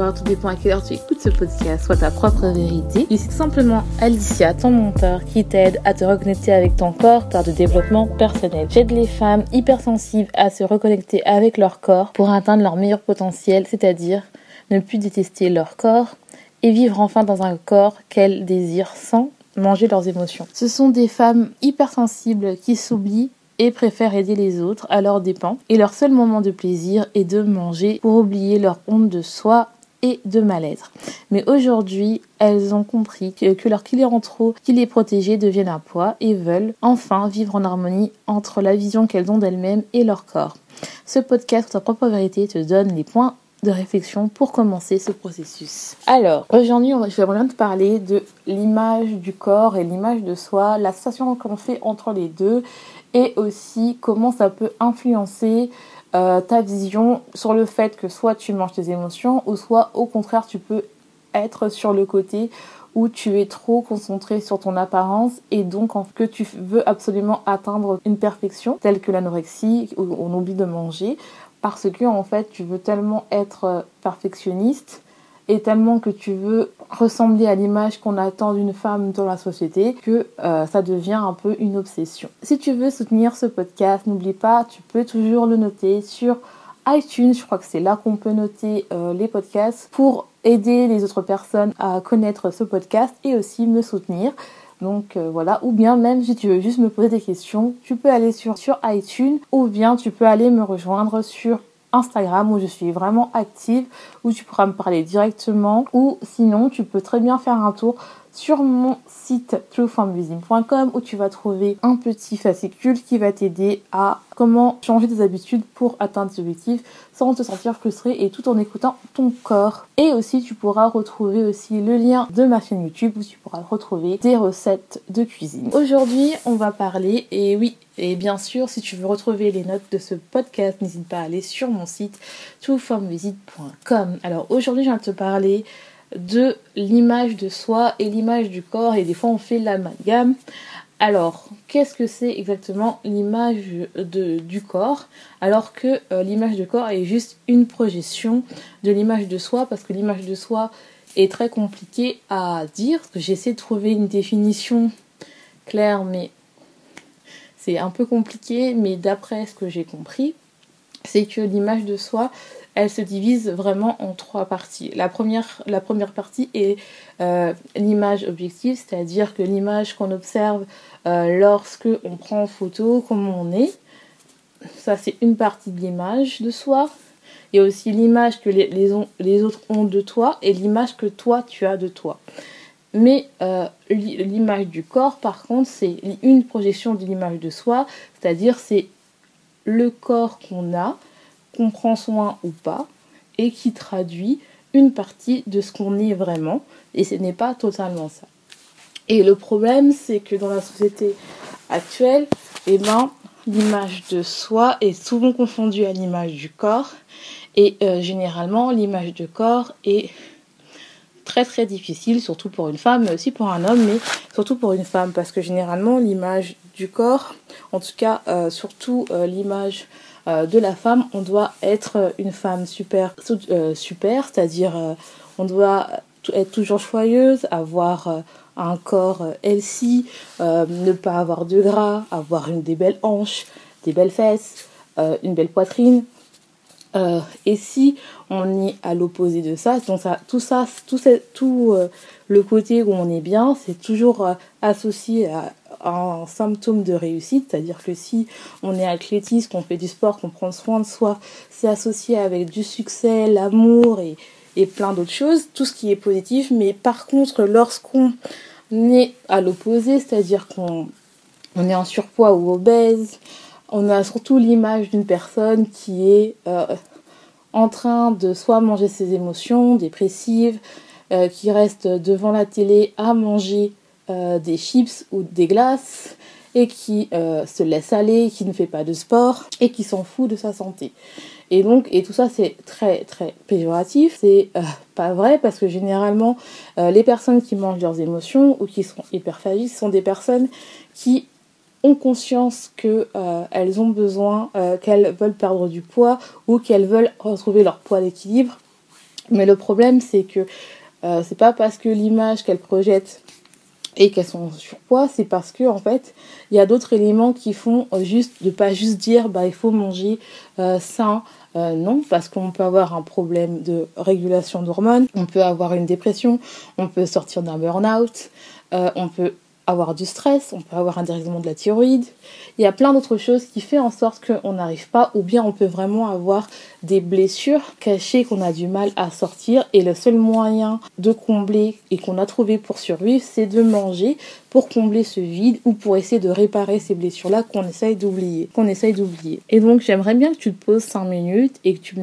Bonsoir, tout dépend à quelle heure tu écoutes ce podcast, soit ta propre vérité. Ici simplement Alicia, ton monteur, qui t'aide à te reconnecter avec ton corps par de développement personnel. J'aide les femmes hypersensibles à se reconnecter avec leur corps pour atteindre leur meilleur potentiel, c'est-à-dire ne plus détester leur corps et vivre enfin dans un corps qu'elles désirent sans manger leurs émotions. Ce sont des femmes hypersensibles qui s'oublient et préfèrent aider les autres à leurs dépens. Et leur seul moment de plaisir est de manger pour oublier leur honte de soi et de mal-être. Mais aujourd'hui, elles ont compris que, que leur client trop qui les protégeait deviennent un poids et veulent enfin vivre en harmonie entre la vision qu'elles ont d'elles-mêmes et leur corps. Ce podcast, ta propre vérité, te donne les points de réflexion pour commencer ce processus. Alors, aujourd'hui, je vais vraiment te parler de l'image du corps et l'image de soi, la sensation qu'on fait entre les deux et aussi comment ça peut influencer euh, ta vision sur le fait que soit tu manges tes émotions ou soit au contraire tu peux être sur le côté où tu es trop concentré sur ton apparence et donc que tu veux absolument atteindre une perfection telle que l'anorexie où on oublie de manger parce que en fait tu veux tellement être perfectionniste tellement que tu veux ressembler à l'image qu'on attend d'une femme dans la société que euh, ça devient un peu une obsession. Si tu veux soutenir ce podcast, n'oublie pas, tu peux toujours le noter sur iTunes, je crois que c'est là qu'on peut noter euh, les podcasts pour aider les autres personnes à connaître ce podcast et aussi me soutenir. Donc euh, voilà, ou bien même si tu veux juste me poser des questions, tu peux aller sur iTunes ou bien tu peux aller me rejoindre sur Instagram où je suis vraiment active, où tu pourras me parler directement, ou sinon tu peux très bien faire un tour sur mon site trueformvisine.com où tu vas trouver un petit fascicule qui va t'aider à comment changer tes habitudes pour atteindre tes objectifs sans te sentir frustré et tout en écoutant ton corps. Et aussi tu pourras retrouver aussi le lien de ma chaîne YouTube où tu pourras retrouver des recettes de cuisine. Aujourd'hui on va parler et oui et bien sûr si tu veux retrouver les notes de ce podcast n'hésite pas à aller sur mon site trueformvisite.com. Alors aujourd'hui je viens te parler de l'image de soi et l'image du corps et des fois on fait l'amalgame. Alors, qu'est-ce que c'est exactement l'image du corps alors que euh, l'image du corps est juste une projection de l'image de soi parce que l'image de soi est très compliquée à dire. J'essaie de trouver une définition claire mais c'est un peu compliqué mais d'après ce que j'ai compris, c'est que l'image de soi elle se divise vraiment en trois parties. La première, la première partie est euh, l'image objective, c'est-à-dire que l'image qu'on observe euh, lorsque on prend en photo, comment on est. Ça, c'est une partie de l'image de soi. Il y a aussi l'image que les, autres ont de toi et l'image que toi, tu as de toi. Mais euh, l'image du corps, par contre, c'est une projection de l'image de soi, c'est-à-dire c'est le corps qu'on a, qu'on prend soin ou pas et qui traduit une partie de ce qu'on est vraiment et ce n'est pas totalement ça. Et le problème c'est que dans la société actuelle, eh ben, l'image de soi est souvent confondue à l'image du corps et euh, généralement l'image de corps est très très difficile, surtout pour une femme, mais aussi pour un homme, mais surtout pour une femme, parce que généralement l'image du corps, en tout cas euh, surtout euh, l'image de la femme, on doit être une femme super, euh, super c'est-à-dire euh, on doit être toujours joyeuse, avoir un corps healthy, ne pas avoir de gras, avoir une, des belles hanches, des belles fesses, une belle poitrine. et si on est à l'opposé de ça, donc ça, tout ça, tout, tout le côté où on est bien, c'est toujours associé à un symptôme de réussite, c'est-à-dire que si on est athlétiste, qu'on fait du sport, qu'on prend soin de soi, c'est associé avec du succès, l'amour et, plein d'autres choses, tout ce qui est positif. Mais par contre, lorsqu'on est à l'opposé, c'est-à-dire qu'on on est en surpoids ou obèse, on a surtout l'image d'une personne qui est euh, en train de soit manger ses émotions, dépressive, euh, qui reste devant la télé à manger euh, des chips ou des glaces et qui euh, se laisse aller, qui ne fait pas de sport et qui s'en fout de sa santé. Et donc, et tout ça c'est très très péjoratif, c'est euh, pas vrai parce que généralement les personnes qui mangent leurs émotions ou qui sont hyperphagiques sont des personnes qui ont conscience qu'elles ont besoin, qu'elles veulent perdre du poids ou qu'elles veulent retrouver leur poids d'équilibre Mais le problème, c'est que c'est pas parce que l'image qu'elle projette et qu'elles sont en surpoids, c'est parce que en fait, il y a d'autres éléments qui font euh, juste de pas juste dire bah il faut manger euh, sain. non, parce qu'on peut avoir un problème de régulation d'hormones, on peut avoir une dépression, on peut sortir d'un burn-out, on peut avoir du stress, on peut avoir un dérèglement de la thyroïde. Il y a plein d'autres choses qui font en sorte qu'on n'arrive pas, ou bien on peut vraiment avoir des blessures cachées qu'on a du mal à sortir. Et le seul moyen de combler et qu'on a trouvé pour survivre, c'est de manger pour combler ce vide ou pour essayer de réparer ces blessures-là qu'on essaye d'oublier. Qu'on essaye d'oublier. Et donc j'aimerais bien que tu te poses 5 minutes et que tu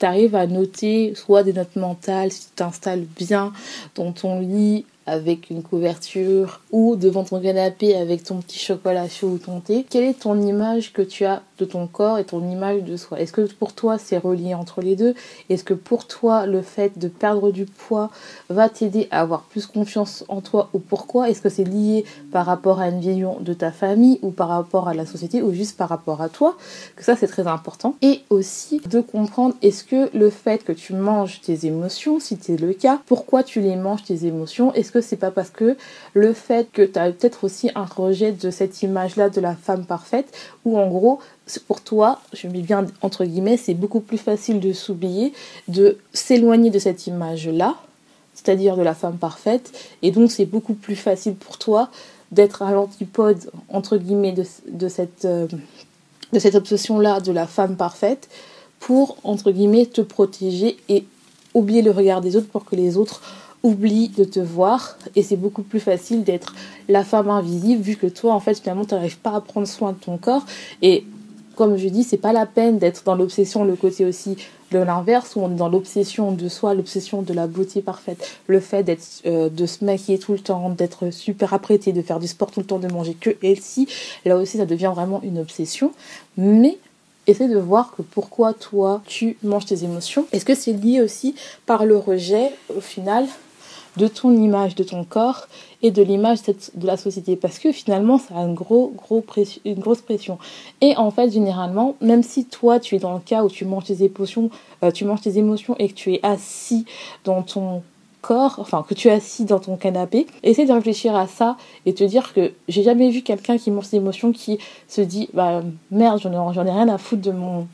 arrives à noter soit des notes mentales, si tu t'installes bien dans ton lit avec une couverture ou devant ton canapé avec ton petit chocolat chaud ou ton thé, quelle est ton image que tu as de ton corps et ton image de soi. Est-ce que pour toi c'est relié entre les deux? Est-ce que pour toi le fait de perdre du poids va t'aider à avoir plus confiance en toi ou pourquoi? Est-ce que c'est lié par rapport à une vision de ta famille ou par rapport à la société ou juste par rapport à toi? Que ça c'est très important. Et aussi de comprendre est-ce que le fait que tu manges tes émotions, si c'est le cas, pourquoi tu les manges tes émotions? Est-ce que c'est pas parce que le fait que tu as peut-être aussi un rejet de cette image-là de la femme parfaite, ou en gros, pour toi, je mets bien entre guillemets, c'est beaucoup plus facile de s'oublier, de s'éloigner de cette image-là, c'est-à-dire de la femme parfaite, et donc c'est beaucoup plus facile pour toi d'être à l'antipode, entre guillemets, de, euh, cette obsession-là de la femme parfaite, pour, entre guillemets, te protéger et oublier le regard des autres pour que les autres oublie de te voir. Et c'est beaucoup plus facile d'être la femme invisible vu que toi en fait finalement tu n'arrives pas à prendre soin de ton corps. Et comme je dis c'est pas la peine d'être dans l'obsession le côté aussi de l'inverse où on est dans l'obsession de soi l'obsession de la beauté parfaite le fait euh, de se maquiller tout le temps d'être super apprêté de faire du sport tout le temps de manger que healthy là aussi ça devient vraiment une obsession mais Essaie de voir que pourquoi toi tu manges tes émotions. Est-ce que c'est lié aussi par le rejet au final de ton image de ton corps et de l'image de la société. Parce que finalement ça a une, gros, gros une grosse pression. Et en fait généralement même si toi tu es dans le cas où tu manges tes émotions euh, tu manges tes émotions et que tu es assis dans ton corps, enfin que tu es assis dans ton canapé, essaie de réfléchir à ça et te dire que j'ai jamais vu quelqu'un qui mange ses émotions qui se dit bah merde j'en ai, rien à foutre de mon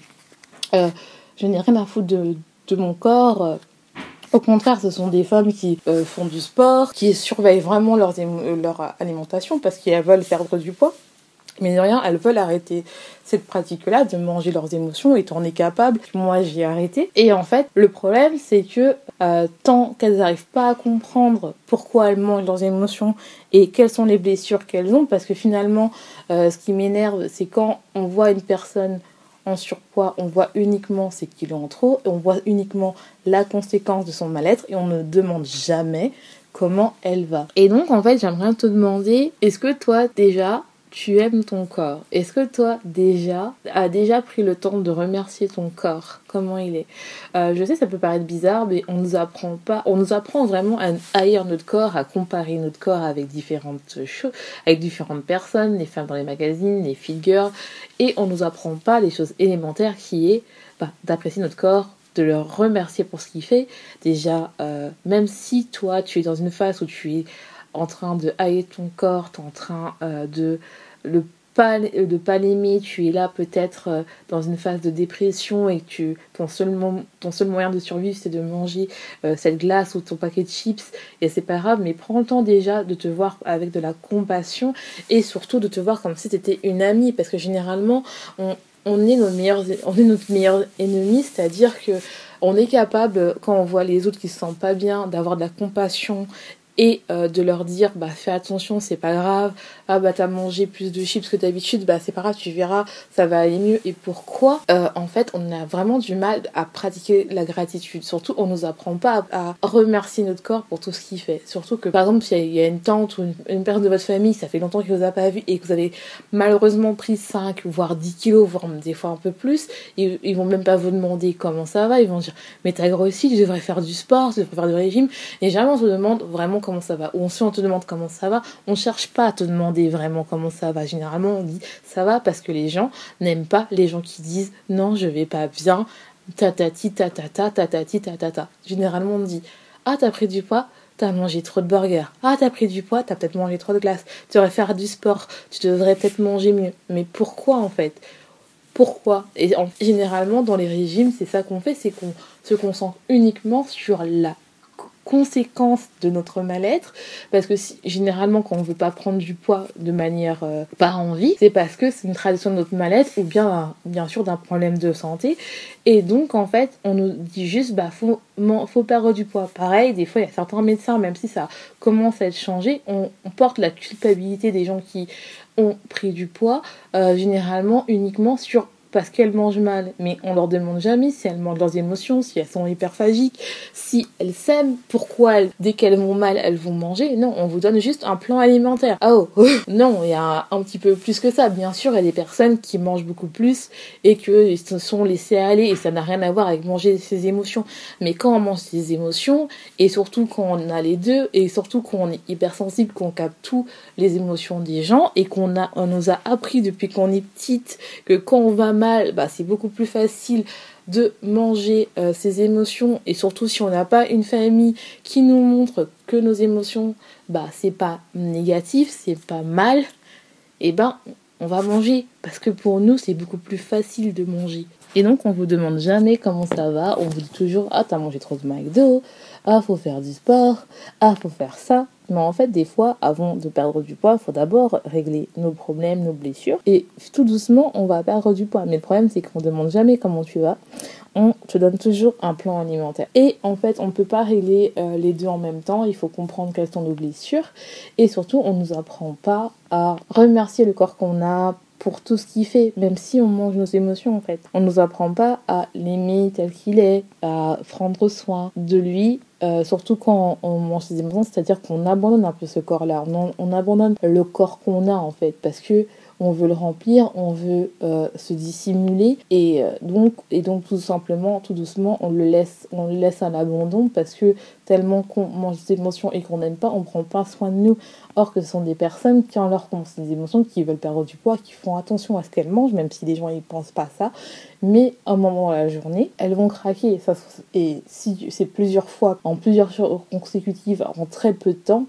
euh, je n'ai rien à foutre de, de mon corps euh, au contraire, ce sont des femmes qui euh, font du sport, qui surveillent vraiment euh, leur alimentation parce qu'elles veulent perdre du poids. Mais de rien, elles veulent arrêter cette pratique-là de manger leurs émotions et en es capable. Moi, j'ai arrêté. Et en fait, le problème, c'est que euh, tant qu'elles n'arrivent pas à comprendre pourquoi elles mangent leurs émotions et quelles sont les blessures qu'elles ont, parce que finalement, ce qui m'énerve, c'est quand on voit une personne en surpoids, on voit uniquement ses kilos en trop, et on voit uniquement la conséquence de son mal-être et on ne demande jamais comment elle va. Et donc en fait j'aimerais te demander, est-ce que toi déjà tu aimes ton corps. Est-ce que toi déjà as déjà pris le temps de remercier ton corps? Comment il est? Euh, Je sais ça peut paraître bizarre, mais on nous apprend pas, on nous apprend vraiment à haïr notre corps, à comparer notre corps avec différentes choses, avec différentes personnes, les femmes dans les magazines, les figures, et on nous apprend pas les choses élémentaires qui est bah, d'apprécier notre corps, de le remercier pour ce qu'il fait. Déjà, euh, même si toi tu es dans une phase où tu es en train de haïr ton corps, tu es en train euh, de le pas, de pas l'aimer, tu es là peut-être euh, dans une phase de dépression et que ton, seul, moyen de survivre c'est de manger euh, cette glace ou ton paquet de chips, et c'est pas grave, mais prends le temps déjà de te voir avec de la compassion et surtout de te voir comme si tu étais une amie, parce que généralement on, on est, nos meilleurs, on est notre meilleur ennemi, c'est-à-dire que on est capable, quand on voit les autres qui se sentent pas bien, d'avoir de la compassion et euh, de leur dire bah fais attention c'est pas grave. Ah bah t'as mangé plus de chips que d'habitude. Bah c'est pas grave tu verras ça va aller mieux. Et pourquoi euh, en fait on a vraiment du mal à pratiquer la gratitude? Surtout on nous apprend pas à, remercier notre corps pour tout ce qu'il fait. Surtout que par exemple s'il y, a une tante ou une, personne de votre famille ça fait longtemps qu'il vous a pas vu et que vous avez malheureusement pris 5 voire 10 kilos voire des fois un peu plus ils, ils vont même pas vous demander comment ça va. Ils vont dire mais t'as grossi tu devrais faire du sport tu devrais faire du régime. Et jamais on se demande vraiment comment ça va. Ou si on te demande comment ça va, on cherche pas à te demander vraiment comment ça va. Généralement, on dit ça va parce que les gens n'aiment pas les gens qui disent non, je vais pas bien. tatati tatata tatati tatata. Généralement on dit ah t'as pris du poids, t'as mangé trop de burgers. Ah t'as pris du poids, t'as peut-être mangé trop de glace. Tu devrais faire du sport, tu devrais peut-être manger mieux. Mais pourquoi en fait? Pourquoi? Et généralement, dans les régimes, c'est ça qu'on fait, c'est qu'on se concentre uniquement sur la conséquence de notre mal-être parce que généralement quand on veut pas prendre du poids de manière euh, par envie c'est parce que c'est une tradition de notre mal-être ou bien bien sûr d'un problème de santé. Et donc en fait on nous dit juste bah faut faut perdre du poids. Pareil des fois il y a certains médecins même si ça commence à être changé on, porte la culpabilité des gens qui ont pris du poids euh, généralement uniquement sur parce qu'elles mangent mal. Mais on leur demande jamais si elles mangent leurs émotions, si elles sont hyperphagiques, si elles s'aiment, pourquoi dès qu'elles vont mal, elles vont manger. Non, on vous donne juste un plan alimentaire. Ah oh, non, il y a un petit peu plus que ça. Bien sûr, il y a des personnes qui mangent beaucoup plus et qui se sont laissées aller et ça n'a rien à voir avec manger ses émotions. Mais quand on mange ses émotions et surtout quand on a les deux et surtout quand on est hypersensible, qu'on capte tout les émotions des gens et qu'on on nous a appris depuis qu'on est petite que quand on va bah, c'est beaucoup plus facile de manger euh, ses émotions et surtout si on n'a pas une famille qui nous montre que nos émotions bah c'est pas négatif, c'est pas mal, et eh ben on va manger parce que pour nous c'est beaucoup plus facile de manger. Et donc on vous demande jamais comment ça va, on vous dit toujours ah t'as mangé trop de McDo, ah faut faire du sport, ah faut faire ça. Mais en fait, des fois, avant de perdre du poids, il faut d'abord régler nos problèmes, nos blessures. Et tout doucement, on va perdre du poids. Mais le problème, c'est qu'on ne demande jamais comment tu vas. On te donne toujours un plan alimentaire. Et en fait, on ne peut pas régler euh, les deux en même temps. Il faut comprendre quelles sont nos blessures. Et surtout, on ne nous apprend pas à remercier le corps qu'on a pour tout ce qu'il fait, même si on mange nos émotions en fait. On ne nous apprend pas à l'aimer tel qu'il est, à prendre soin de lui euh, surtout quand on mange ses émotions, c'est-à-dire qu'on abandonne un peu ce corps-là, on, on, abandonne le corps qu'on a en fait, parce que on veut le remplir, on veut euh, se dissimuler et euh, donc et donc tout simplement, tout doucement, on le laisse, on le à l'abandon parce que tellement qu'on mange des émotions et qu'on n'aime pas, on prend pas soin de nous. Or que ce sont des personnes qui ont leur des émotions, qui veulent perdre du poids, qui font attention à ce qu'elles mangent, même si les gens ne pensent pas ça. Mais à un moment de la journée, elles vont craquer. et si c'est plusieurs fois, en plusieurs jours consécutives, en très peu de temps,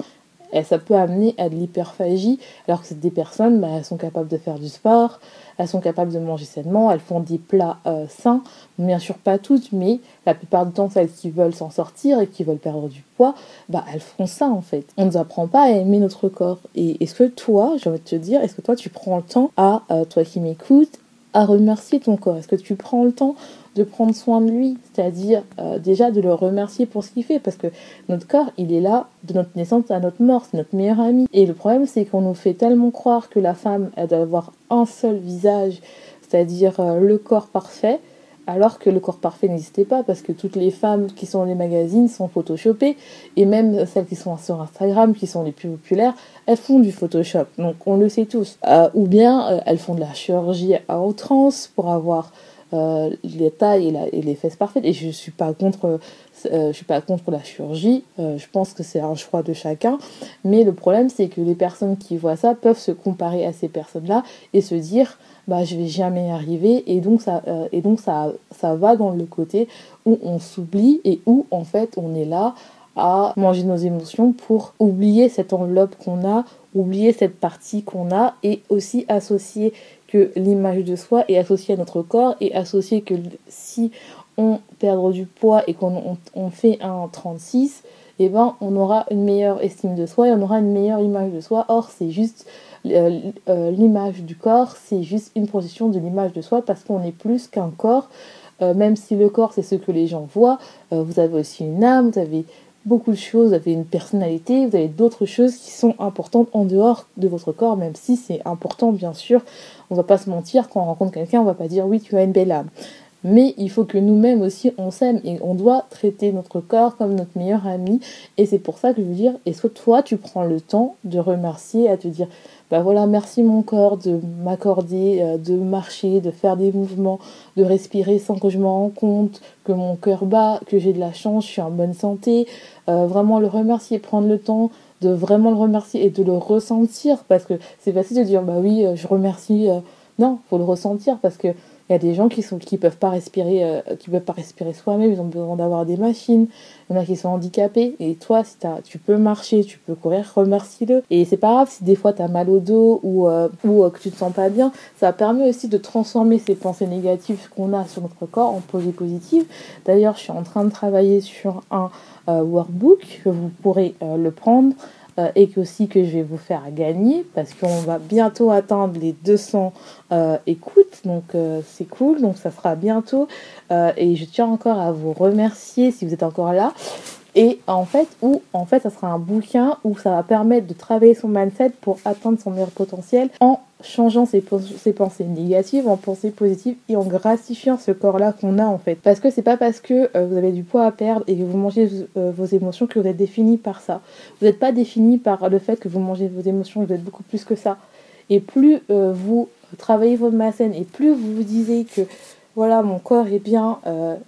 et ça peut amener à de l'hyperphagie, alors que des personnes, bah, elles sont capables de faire du sport, elles sont capables de manger sainement, elles font des plats euh, sains, bien sûr pas toutes, mais la plupart du temps, celles qui veulent s'en sortir et qui veulent perdre du poids, bah, elles font ça en fait. On ne nous apprend pas à aimer notre corps. Et est-ce que toi, j'ai envie de te dire, est-ce que toi tu prends le temps à, euh, toi qui m'écoutes, à remercier ton corps? Est-ce que tu prends le temps de prendre soin de lui, c'est-à-dire euh, déjà de le remercier pour ce qu'il fait, parce que notre corps, il est là de notre naissance à notre mort, c'est notre meilleur ami. Et le problème, c'est qu'on nous fait tellement croire que la femme, elle doit avoir un seul visage, c'est-à-dire euh, le corps parfait, alors que le corps parfait n'existait pas, parce que toutes les femmes qui sont dans les magazines sont photoshopées, et même celles qui sont sur Instagram, qui sont les plus populaires, elles font du Photoshop, donc on le sait tous. Euh, ou bien elles font de la chirurgie à outrance pour avoir euh, les tailles et, les fesses parfaites. Et je suis pas contre, euh, je suis pas contre la chirurgie. Euh, je pense que c'est un choix de chacun. Mais le problème, c'est que les personnes qui voient ça peuvent se comparer à ces personnes-là et se dire, bah, je vais jamais y arriver. Et donc ça, et donc ça, ça va dans le côté où on s'oublie et où en fait on est là à manger nos émotions pour oublier cette enveloppe qu'on a, oublier cette partie qu'on a et aussi associer que l'image de soi est associée à notre corps et associée que si on perd du poids et qu'on on, fait un 36, et eh ben on aura une meilleure estime de soi et on aura une meilleure image de soi. Or, c'est juste euh, euh, l'image du corps, c'est juste une projection de l'image de soi parce qu'on est plus qu'un corps. Euh, même si le corps c'est ce que les gens voient, vous avez aussi une âme, vous avez beaucoup de choses, vous avez une personnalité, vous avez d'autres choses qui sont importantes en dehors de votre corps, même si c'est important bien sûr. On va pas se mentir, quand on rencontre quelqu'un, on va pas dire oui tu as une belle âme. Mais il faut que nous-mêmes aussi on s'aime et on doit traiter notre corps comme notre meilleur ami. Et c'est pour ça que je veux dire, est-ce que toi tu prends le temps de remercier, à te dire bah voilà, merci mon corps de m'accorder, euh, de marcher, de faire des mouvements, de respirer sans que je m'en rende compte, que mon cœur bat, que j'ai de la chance, je suis en bonne santé. Euh, vraiment le remercier, prendre le temps de vraiment le remercier et de le ressentir parce que c'est facile de dire bah oui, euh, je remercie. Non, faut le ressentir parce que Il y a des gens qui sont qui peuvent pas respirer, euh, peuvent pas respirer soi-même. Ils ont besoin d'avoir des machines. Il y en a qui sont handicapés. Et toi, si tu peux marcher, tu peux courir, remercie-le. Et c'est pas grave si des fois tu as mal au dos ou, euh, euh, que tu te sens pas bien. Ça permet aussi de transformer ces pensées négatives qu'on a sur notre corps en pensées positives. D'ailleurs, je suis en train de travailler sur un workbook que vous pourrez le prendre euh, et aussi que je vais vous faire gagner parce qu'on va bientôt atteindre les 200 euh, écoutes donc euh, c'est cool donc ça sera bientôt. Et je tiens encore à vous remercier si vous êtes encore là et en fait où ça sera un bouquin où ça va permettre de travailler son mindset pour atteindre son meilleur potentiel en changeant ses, pensées négatives en pensées positives et en gratifiant ce corps-là qu'on a en fait. Parce que c'est pas parce que euh, vous avez du poids à perdre et que vous mangez euh, vos émotions que vous êtes défini par ça. Vous n'êtes pas défini par le fait que vous mangez vos émotions, vous êtes beaucoup plus que ça. Et plus euh, vous travaillez votre scène et plus vous vous disiez que voilà, mon corps est bien,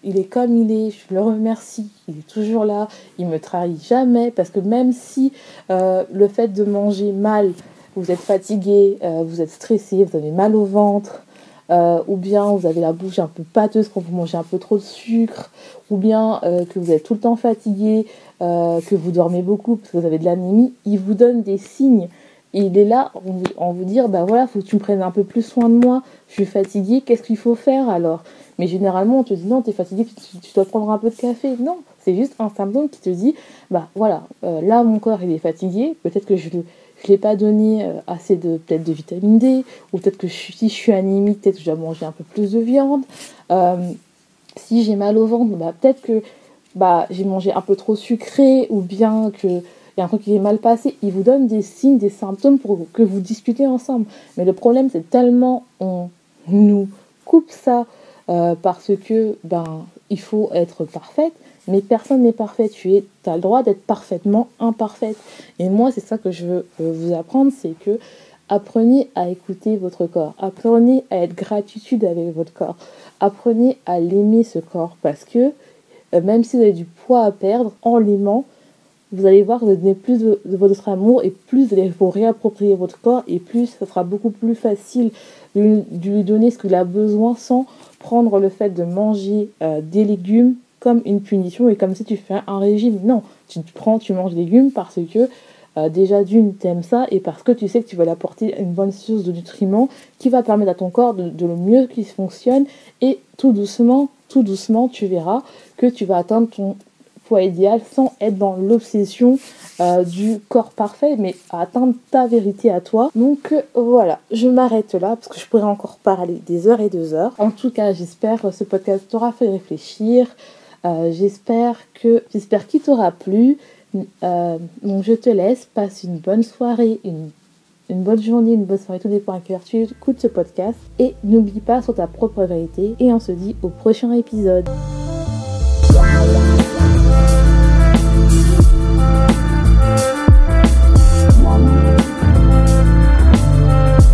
il est comme il est, je le remercie, il est toujours là, il me trahit jamais, parce que même si le fait de manger mal, vous êtes fatigué, euh, vous êtes stressé, vous avez mal au ventre, euh, ou bien vous avez la bouche un peu pâteuse quand vous mangez un peu trop de sucre, ou bien euh, que vous êtes tout le temps fatigué, que vous dormez beaucoup parce que vous avez de l'anémie, il vous donne des signes. Il est là en vous dire, bah voilà, faut que tu me prennes un peu plus soin de moi, je suis fatigué, qu'est-ce qu'il faut faire alors? Mais généralement, on te dit non, tu es fatigué, tu, dois prendre un peu de café. Non, c'est juste un symptôme qui te dit, bah voilà, là mon corps il est fatigué, peut-être que je je l'ai pas donné euh, assez de peut-être de vitamine D, ou peut-être que si je suis anémique, peut-être que je dois manger un peu plus de viande. Euh, si j'ai mal au ventre, bah, peut-être que bah, j'ai mangé un peu trop sucré, ou bien que un truc qui est mal passé. Il vous donne des signes, des symptômes pour que vous discutez ensemble. Mais le problème, c'est tellement on nous coupe ça euh, parce que ben il faut être parfaite mais personne n'est parfait. Tu es, as le droit d'être parfaitement imparfaite. Et moi, c'est ça que je veux euh, vous apprendre, c'est que apprenez à écouter votre corps. Apprenez à être gratitude avec votre corps. Apprenez à l'aimer ce corps parce que euh, même si vous avez du poids à perdre, en l'aimant, vous allez voir que vous donnez plus de, votre amour et plus vous allez réapproprier votre corps et plus ce sera beaucoup plus facile de, lui donner ce qu'il a besoin sans prendre le fait de manger euh, des légumes comme une punition et comme si tu fais un régime. Non, tu prends, tu manges des légumes parce que euh, déjà d'une, t'aimes ça et parce que tu sais que tu vas l'apporter une bonne source de nutriments qui va permettre à ton corps de, le mieux qu'il fonctionne et tout doucement, tout doucement, tu verras que tu vas atteindre ton idéal sans être dans l'obsession euh, du corps parfait, mais à atteindre ta vérité à toi. Donc euh, voilà, je m'arrête là parce que je pourrais encore parler des heures et des heures. En tout cas, j'espère que ce podcast t'aura fait réfléchir. Euh, j'espère que j'espère qu'il t'aura plu. Donc je te laisse, passe une bonne soirée, une, une bonne journée, une bonne soirée, tout dépend à quelle heure tu écoutes ce podcast. Et n'oublie pas sur ta propre vérité. Et on se dit au prochain épisode.